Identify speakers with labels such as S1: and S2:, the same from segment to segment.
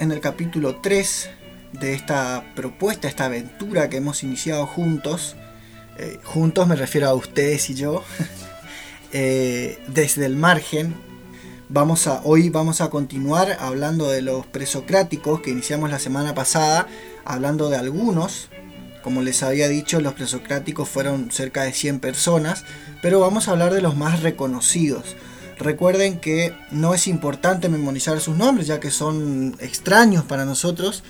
S1: en el capítulo 3 de esta propuesta, esta aventura que hemos iniciado juntos. Eh, juntos me refiero a ustedes y yo. Eh, desde el margen. Vamos a, hoy vamos a continuar hablando de los presocráticos que iniciamos la semana pasada, hablando de algunos. Como les había dicho, los presocráticos fueron cerca de 100 personas, pero vamos a hablar de los más reconocidos Recuerden que no es importante memorizar sus nombres ya que son extraños para nosotros.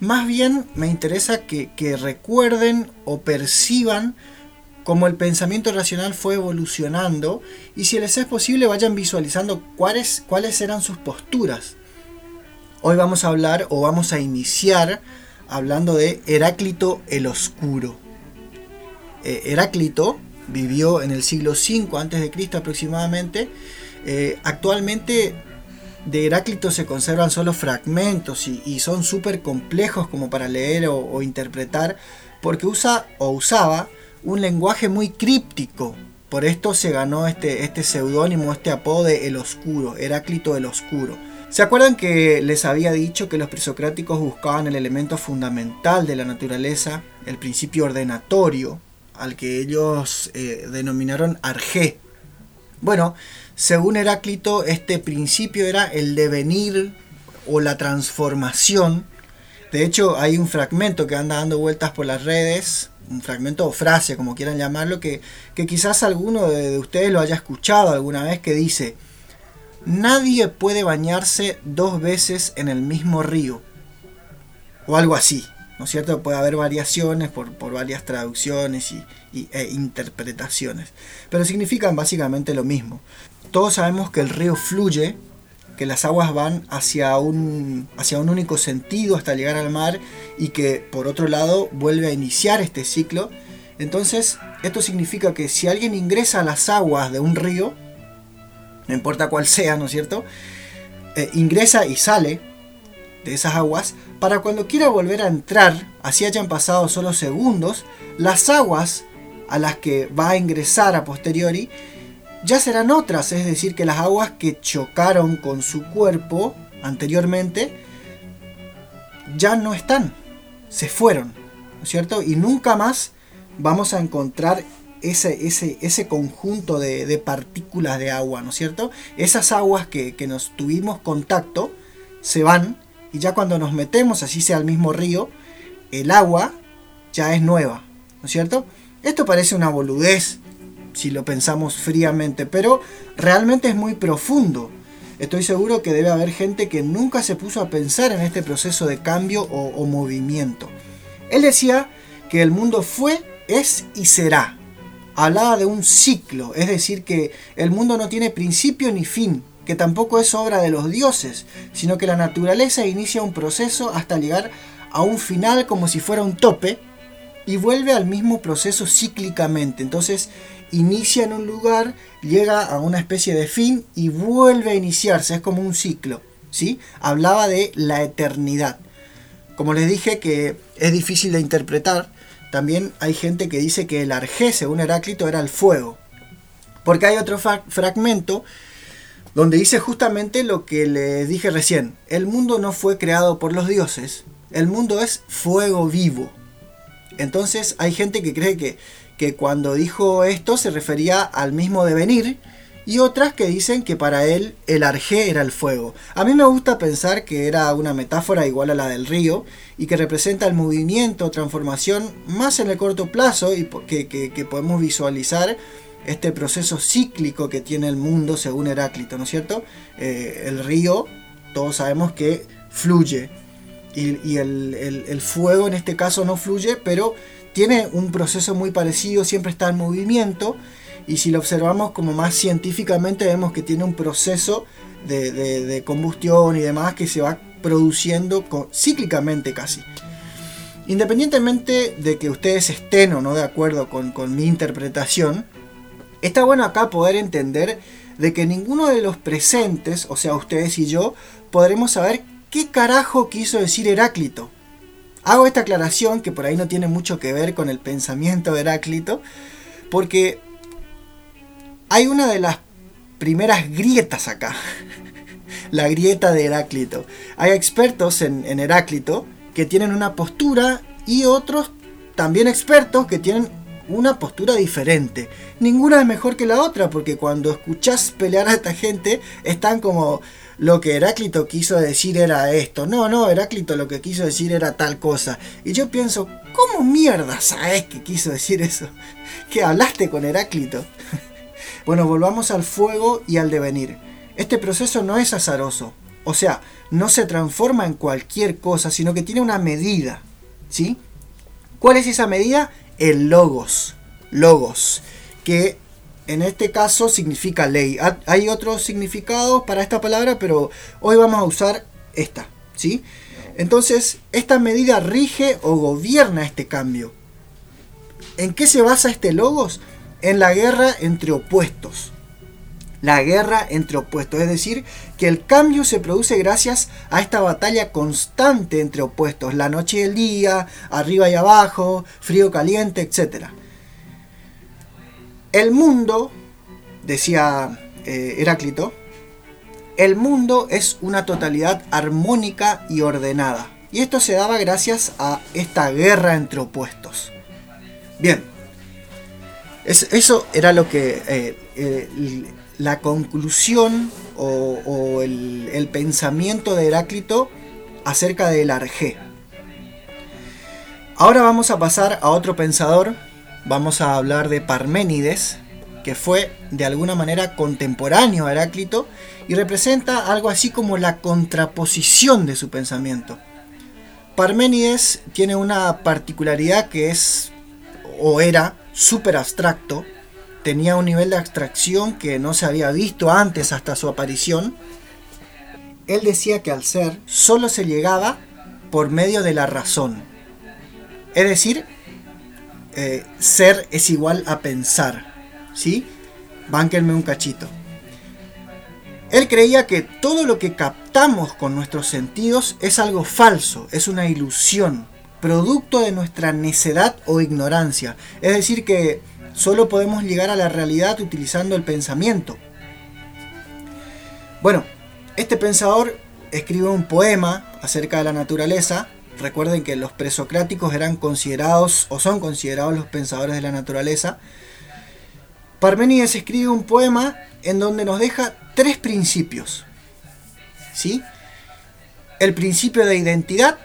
S1: Más bien me interesa que, recuerden o perciban cómo el pensamiento racional fue evolucionando y si les es posible vayan visualizando cuáles, cuáles eran sus posturas. Hoy vamos a hablar o vamos a iniciar hablando de Heráclito el Oscuro. Eh, Heráclito vivió en el siglo V a.C. aproximadamente eh, actualmente de Heráclito se conservan solo fragmentos y, son súper complejos como para leer o, interpretar porque usa o usaba un lenguaje muy críptico. Por esto se ganó este, este seudónimo, este apodo de El Oscuro, Heráclito el Oscuro. ¿Se acuerdan que les había dicho que los presocráticos buscaban el elemento fundamental de la naturaleza, el principio ordenatorio, al que ellos eh, denominaron arjé? Bueno, según Heráclito, este principio era el devenir o la transformación. De hecho, hay un fragmento que anda dando vueltas por las redes, un fragmento o frase, como quieran llamarlo, que, quizás alguno de, ustedes lo haya escuchado alguna vez, que dice, nadie puede bañarse dos veces en el mismo río. O algo así, ¿no es cierto? Puede haber variaciones por, varias traducciones y, e interpretaciones, pero significan básicamente lo mismo todos sabemos que el río fluye, que las aguas van hacia un, hacia un único sentido hasta llegar al mar y que por otro lado vuelve a iniciar este ciclo. Entonces, esto significa que si alguien ingresa a las aguas de un río, no importa cuál sea, ¿no es cierto? Eh, ingresa y sale de esas aguas, para cuando quiera volver a entrar, así hayan pasado solo segundos, las aguas a las que va a ingresar a posteriori ya serán otras, es decir, que las aguas que chocaron con su cuerpo anteriormente ya no están, se fueron, ¿no es cierto? Y nunca más vamos a encontrar ese, ese, ese conjunto de, partículas de agua, ¿no es cierto? Esas aguas que, que nos tuvimos contacto se van y ya cuando nos metemos, así sea al mismo río, el agua ya es nueva, ¿no es cierto? Esto parece una boludez, si lo pensamos fríamente, pero realmente es muy profundo. Estoy seguro que debe haber gente que nunca se puso a pensar en este proceso de cambio o, movimiento. Él decía que el mundo fue, es y será. Hablaba de un ciclo, es decir, que el mundo no tiene principio ni fin, que tampoco es obra de los dioses, sino que la naturaleza inicia un proceso hasta llegar a un final como si fuera un tope y vuelve al mismo proceso cíclicamente. Entonces inicia en un lugar, llega a una especie de fin y vuelve a iniciarse, es como un ciclo, ¿sí? Hablaba de la eternidad. Como les dije que es difícil de interpretar, también hay gente que dice que el arjé, según Heráclito, era el fuego. Porque hay otro fragmento donde dice justamente lo que les dije recién. El mundo no fue creado por los dioses, el mundo es fuego vivo. Entonces hay gente que cree que que cuando dijo esto se refería al mismo devenir, y otras que dicen que para él el arjé era el fuego. A mí me gusta pensar que era una metáfora igual a la del río y que representa el movimiento, transformación más en el corto plazo y que, podemos visualizar este proceso cíclico que tiene el mundo según Heráclito, ¿no es cierto? Eh, el río, todos sabemos que fluye y, el fuego en este caso no fluye, pero tiene un proceso muy parecido, siempre está en movimiento y si lo observamos como más científicamente vemos que tiene un proceso de, combustión y demás que se va produciendo cíclicamente casi. Independientemente de que ustedes estén o no de acuerdo con mi interpretación, está bueno acá poder entender de que ninguno de los presentes, o sea ustedes y yo, podremos saber qué carajo quiso decir Heráclito. Hago esta aclaración que por ahí no tiene mucho que ver con el pensamiento de Heráclito, porque hay una de las primeras grietas acá. la grieta de Heráclito. Hay expertos en, Heráclito que tienen una postura y otros también expertos que tienen una postura diferente. Ninguna es mejor que la otra, porque cuando escuchás pelear a esta gente, están como lo que Heráclito quiso decir era esto. No, no, Heráclito lo que quiso decir era tal cosa. Y yo pienso, ¿cómo mierda sabes que quiso decir eso? ¿Que hablaste con Heráclito? bueno, volvamos al fuego y al devenir. Este proceso no es azaroso. O sea, no se transforma en cualquier cosa, sino que tiene una medida. ¿Sí? ¿Cuál es esa medida? El logos. Logos. Que en este caso significa ley. Hay otros significados para esta palabra, pero hoy vamos a usar esta. ¿sí? Entonces, esta medida rige o gobierna este cambio. ¿En qué se basa este logos? En la guerra entre opuestos la guerra entre opuestos, es decir, que el cambio se produce gracias a esta batalla constante entre opuestos, la noche y el día, arriba y abajo, frío, caliente, etc. El mundo, decía eh, Heráclito, el mundo es una totalidad armónica y ordenada. Y esto se daba gracias a esta guerra entre opuestos. Bien, eso era lo que eh, eh, la conclusión o, el, pensamiento de Heráclito acerca del arjé. Ahora vamos a pasar a otro pensador, vamos a hablar de Parménides, que fue de alguna manera contemporáneo a Heráclito y representa algo así como la contraposición de su pensamiento. Parménides tiene una particularidad que es o era súper abstracto, tenía un nivel de abstracción que no se había visto antes hasta su aparición. Él decía que al ser solo se llegaba por medio de la razón. Es decir, eh, ser es igual a pensar. ¿Sí? Bánquenme un cachito. Él creía que todo lo que captamos con nuestros sentidos es algo falso, es una ilusión, producto de nuestra necedad o ignorancia. Es decir, que Solo podemos llegar a la realidad utilizando el pensamiento. Bueno, este pensador escribe un poema acerca de la naturaleza. Recuerden que los presocráticos eran considerados o son considerados los pensadores de la naturaleza. Parménides escribe un poema en donde nos deja tres principios. ¿Sí? El principio de identidad,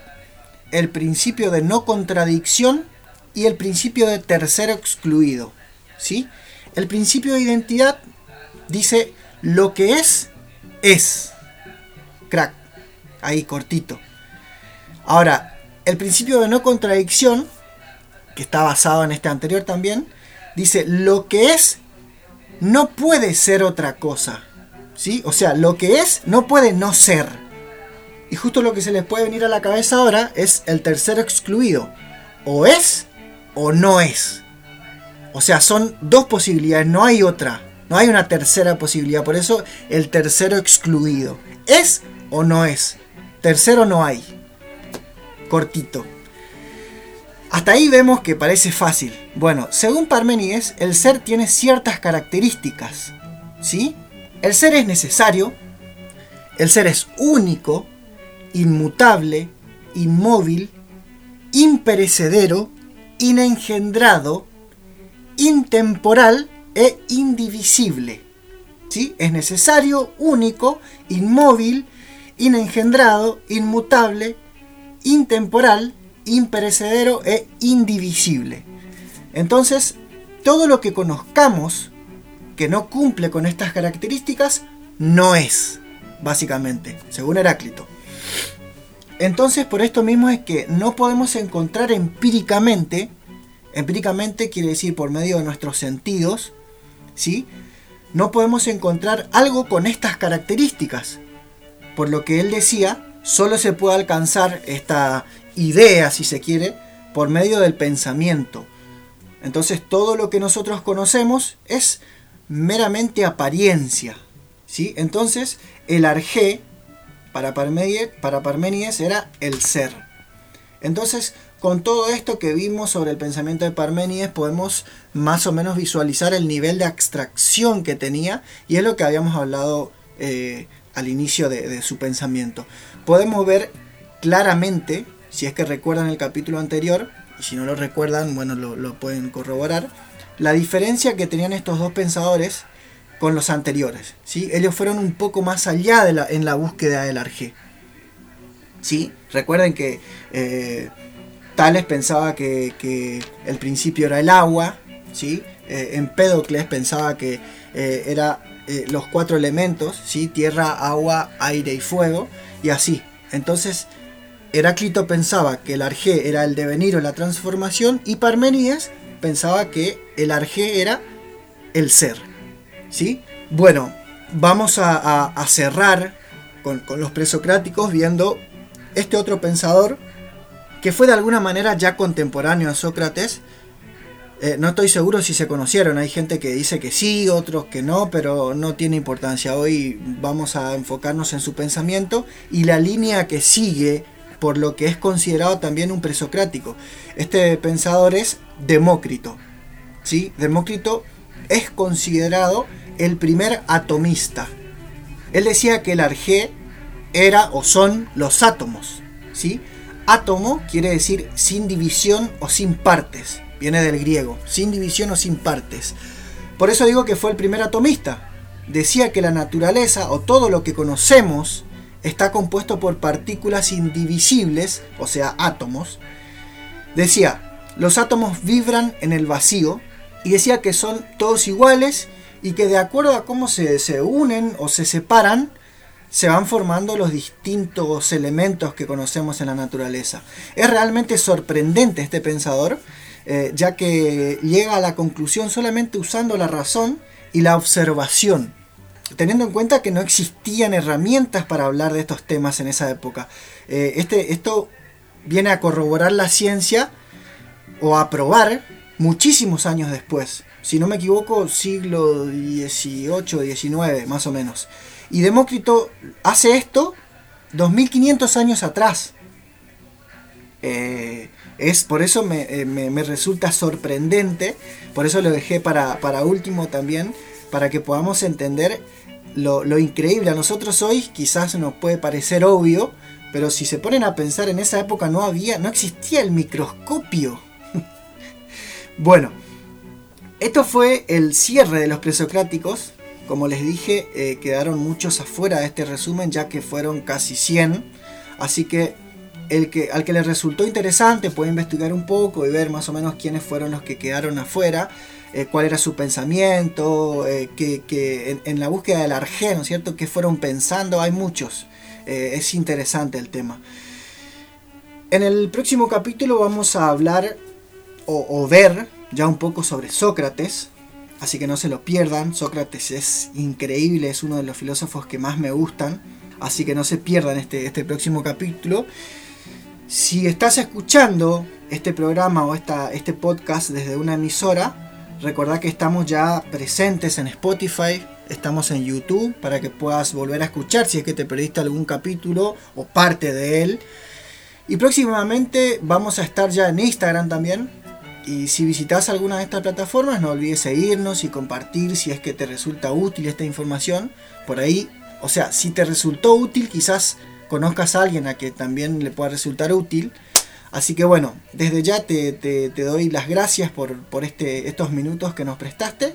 S1: el principio de no contradicción y el principio de tercero excluido. ¿sí? El principio de identidad dice lo que es, es. Crack. Ahí cortito. Ahora, el principio de no contradicción, que está basado en este anterior también, dice lo que es no puede ser otra cosa. ¿Sí? O sea, lo que es no puede no ser. Y justo lo que se les puede venir a la cabeza ahora es el tercero excluido. O es o no es. O sea, son dos posibilidades, no hay otra. No hay una tercera posibilidad. Por eso el tercero excluido. ¿Es o no es? Tercero no hay. Cortito. Hasta ahí vemos que parece fácil. Bueno, según Parménides, el ser tiene ciertas características. ¿Sí? El ser es necesario. El ser es único, inmutable, inmóvil, imperecedero, inengendrado, intemporal e indivisible. ¿sí? Es necesario, único, inmóvil, inengendrado, inmutable, intemporal, imperecedero e indivisible. Entonces, todo lo que conozcamos que no cumple con estas características no es, básicamente, según Heráclito. Entonces, por esto mismo es que no podemos encontrar empíricamente Empíricamente quiere decir por medio de nuestros sentidos, ¿sí? No podemos encontrar algo con estas características. Por lo que él decía, solo se puede alcanzar esta idea, si se quiere, por medio del pensamiento. Entonces todo lo que nosotros conocemos es meramente apariencia. ¿sí? Entonces el arjé para para Parménides era el ser. Entonces con todo esto que vimos sobre el pensamiento de Parménides podemos más o menos visualizar el nivel de abstracción que tenía y es lo que habíamos hablado eh, al inicio de, su pensamiento. Podemos ver claramente, si es que recuerdan el capítulo anterior, y si no lo recuerdan, bueno, lo, pueden corroborar, la diferencia que tenían estos dos pensadores con los anteriores. ¿sí? Ellos fueron un poco más allá de la, en la búsqueda del arjé. ¿sí? Recuerden que eh, Tales pensaba que, el principio era el agua, ¿sí? Eh, Empédocles pensaba que eh, era eh, los cuatro elementos, ¿sí? tierra, agua, aire y fuego, y así. Entonces, Heráclito pensaba que el arjé era el devenir o la transformación, y Parmenides pensaba que el arjé era el ser. ¿Sí? Bueno, vamos a, cerrar con, los presocráticos viendo este otro pensador que fue de alguna manera ya contemporáneo a Sócrates. Eh, no estoy seguro si se conocieron, hay gente que dice que sí, otros que no, pero no tiene importancia. Hoy vamos a enfocarnos en su pensamiento y la línea que sigue por lo que es considerado también un presocrático. Este pensador es Demócrito. ¿sí? Demócrito es considerado el primer atomista. Él decía que el arjé era o son los átomos. ¿sí? Átomo quiere decir sin división o sin partes. Viene del griego, sin división o sin partes. Por eso digo que fue el primer atomista. Decía que la naturaleza o todo lo que conocemos está compuesto por partículas indivisibles, o sea, átomos. Decía, los átomos vibran en el vacío y decía que son todos iguales y que de acuerdo a cómo se, se unen o se separan, se van formando los distintos elementos que conocemos en la naturaleza. Es realmente sorprendente este pensador, eh, ya que llega a la conclusión solamente usando la razón y la observación, teniendo en cuenta que no existían herramientas para hablar de estos temas en esa época. Eh, este, esto viene a corroborar la ciencia o a probar muchísimos años después. Si no me equivoco, siglo XVIII, XIX, más o menos. Y Demócrito hace esto 2500 años atrás. Eh, es, por eso eh, me, resulta sorprendente, por eso lo dejé para, último también, para que podamos entender lo, lo, increíble. A nosotros hoy quizás nos puede parecer obvio, pero si se ponen a pensar en esa época no había, no existía el microscopio. Bueno, esto fue el cierre de los presocráticos. Como les dije, eh, quedaron muchos afuera de este resumen, ya que fueron casi 100. Así que, el que al que le resultó interesante puede investigar un poco y ver más o menos quiénes fueron los que quedaron afuera, eh, cuál era su pensamiento, eh, que, en, la búsqueda del arjé, ¿no es cierto?, qué fueron pensando, hay muchos. es interesante el tema. En el próximo capítulo vamos a hablar o ver ya un poco sobre Sócrates, Así que no se lo pierdan, Sócrates es increíble, es uno de los filósofos que más me gustan, así que no se pierdan este, este próximo capítulo. Si estás escuchando este programa o esta, este podcast desde una emisora, recordá que estamos ya presentes en Spotify, estamos en YouTube para que puedas volver a escuchar si es que te perdiste algún capítulo o parte de él. Y próximamente vamos a estar ya en Instagram también, y si visitas alguna de estas plataformas, no olvides seguirnos y compartir si es que te resulta útil esta información. Por ahí, o sea, si te resultó útil, quizás conozcas a alguien a que también le pueda resultar útil. Así que bueno, desde ya te, doy las gracias por, por este, estos minutos que nos prestaste.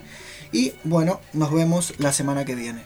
S1: Y bueno, nos vemos la semana que viene.